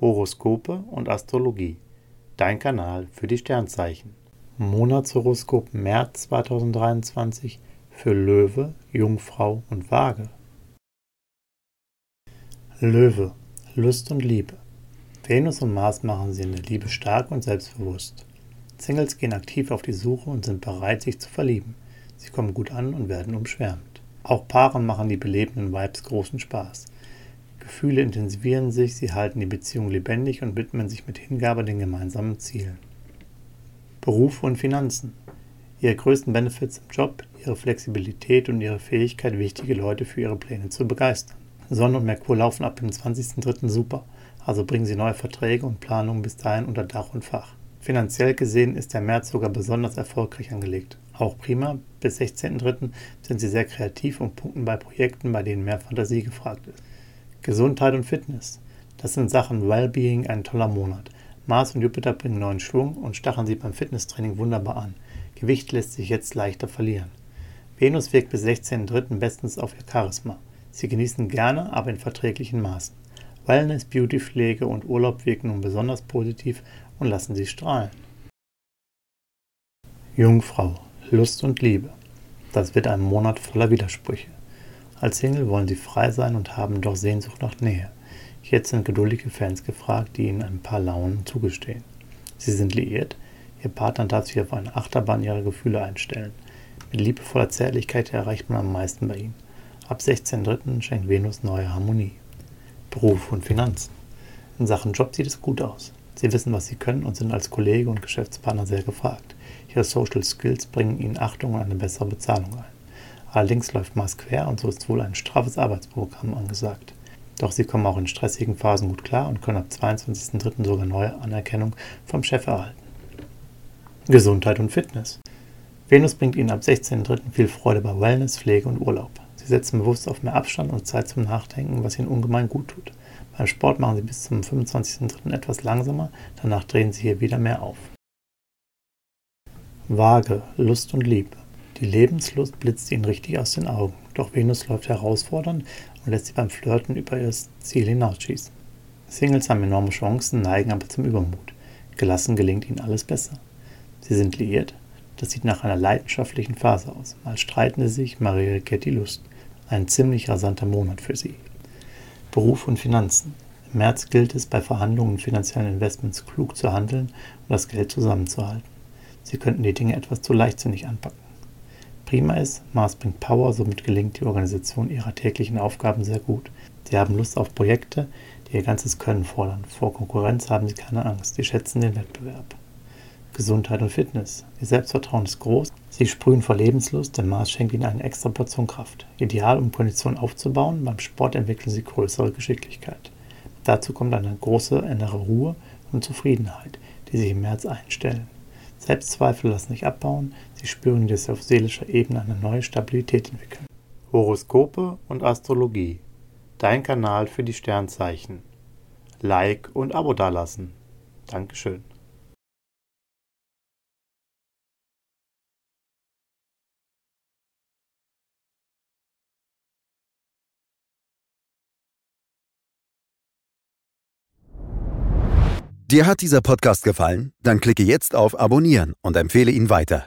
Horoskope und Astrologie. Dein Kanal für die Sternzeichen. Monatshoroskop März 2023 für Löwe, Jungfrau und Waage. Löwe, Lust und Liebe. Venus und Mars machen sie in der Liebe stark und selbstbewusst. Singles gehen aktiv auf die Suche und sind bereit, sich zu verlieben. Sie kommen gut an und werden umschwärmt. Auch Paaren machen die belebenden Vibes großen Spaß. Gefühle intensivieren sich, sie halten die Beziehung lebendig und widmen sich mit Hingabe den gemeinsamen Zielen. Beruf und Finanzen. Ihre größten Benefits im Job, ihre Flexibilität und ihre Fähigkeit, wichtige Leute für ihre Pläne zu begeistern. Sonne und Merkur laufen ab dem 20.03. super, also bringen Sie neue Verträge und Planungen bis dahin unter Dach und Fach. Finanziell gesehen ist der März sogar besonders erfolgreich angelegt. Auch prima, bis 16.03. sind Sie sehr kreativ und punkten bei Projekten, bei denen mehr Fantasie gefragt ist. Gesundheit und Fitness. Das sind Sachen Wellbeing ein toller Monat. Mars und Jupiter bringen neuen Schwung und stacheln sie beim Fitnesstraining wunderbar an. Gewicht lässt sich jetzt leichter verlieren. Venus wirkt bis 16.03. bestens auf ihr Charisma. Sie genießen gerne, aber in verträglichen Maßen. Wellness, Beautypflege und Urlaub wirken nun besonders positiv und lassen sie strahlen. Jungfrau, Lust und Liebe. Das wird ein Monat voller Widersprüche. Als Single wollen sie frei sein und haben doch Sehnsucht nach Nähe. Jetzt sind geduldige Fans gefragt, die ihnen ein paar Launen zugestehen. Sie sind liiert, ihr Partner darf sich auf eine Achterbahn ihrer Gefühle einstellen. Mit liebevoller Zärtlichkeit erreicht man am meisten bei ihnen. Ab 16.03. schenkt Venus neue Harmonie. Beruf und Finanzen. In Sachen Job sieht es gut aus. Sie wissen, was sie können und sind als Kollege und Geschäftspartner sehr gefragt. Ihre Social Skills bringen ihnen Achtung und eine bessere Bezahlung ein. Allerdings läuft Mars quer und so ist wohl ein straffes Arbeitsprogramm angesagt. Doch sie kommen auch in stressigen Phasen gut klar und können ab 22.03. sogar neue Anerkennung vom Chef erhalten. Gesundheit und Fitness. Venus bringt ihnen ab 16.03. viel Freude bei Wellness, Pflege und Urlaub. Sie setzen bewusst auf mehr Abstand und Zeit zum Nachdenken, was ihnen ungemein gut tut. Beim Sport machen sie bis zum 25.03. etwas langsamer, danach drehen sie hier wieder mehr auf. Waage, Lust und Liebe. Die Lebenslust blitzt ihnen richtig aus den Augen, doch Venus läuft herausfordernd und lässt sie beim Flirten über ihr Ziel hinausschießen. Singles haben enorme Chancen, neigen aber zum Übermut. Gelassen gelingt ihnen alles besser. Sie sind liiert, das sieht nach einer leidenschaftlichen Phase aus. Mal streiten sie sich, mal reagiert die Lust. Ein ziemlich rasanter Monat für sie. Beruf und Finanzen. Im März gilt es, bei Verhandlungen und finanziellen Investments klug zu handeln und das Geld zusammenzuhalten. Sie könnten die Dinge etwas zu leichtsinnig anpacken. Prima ist, Mars bringt Power, somit gelingt die Organisation ihrer täglichen Aufgaben sehr gut. Sie haben Lust auf Projekte, die ihr ganzes Können fordern. Vor Konkurrenz haben sie keine Angst, sie schätzen den Wettbewerb. Gesundheit und Fitness. Ihr Selbstvertrauen ist groß, sie sprühen vor Lebenslust, denn Mars schenkt ihnen eine extra Portion Kraft. Ideal, um Kondition aufzubauen, beim Sport entwickeln sie größere Geschicklichkeit. Dazu kommt eine große innere Ruhe und Zufriedenheit, die sich im März einstellen. Selbstzweifel lassen sich abbauen, sie spüren, dass sie auf seelischer Ebene eine neue Stabilität entwickeln. Horoskope und Astrologie. Dein Kanal für die Sternzeichen. Like und Abo dalassen. Dankeschön. Dir hat dieser Podcast gefallen? Dann klicke jetzt auf Abonnieren und empfehle ihn weiter.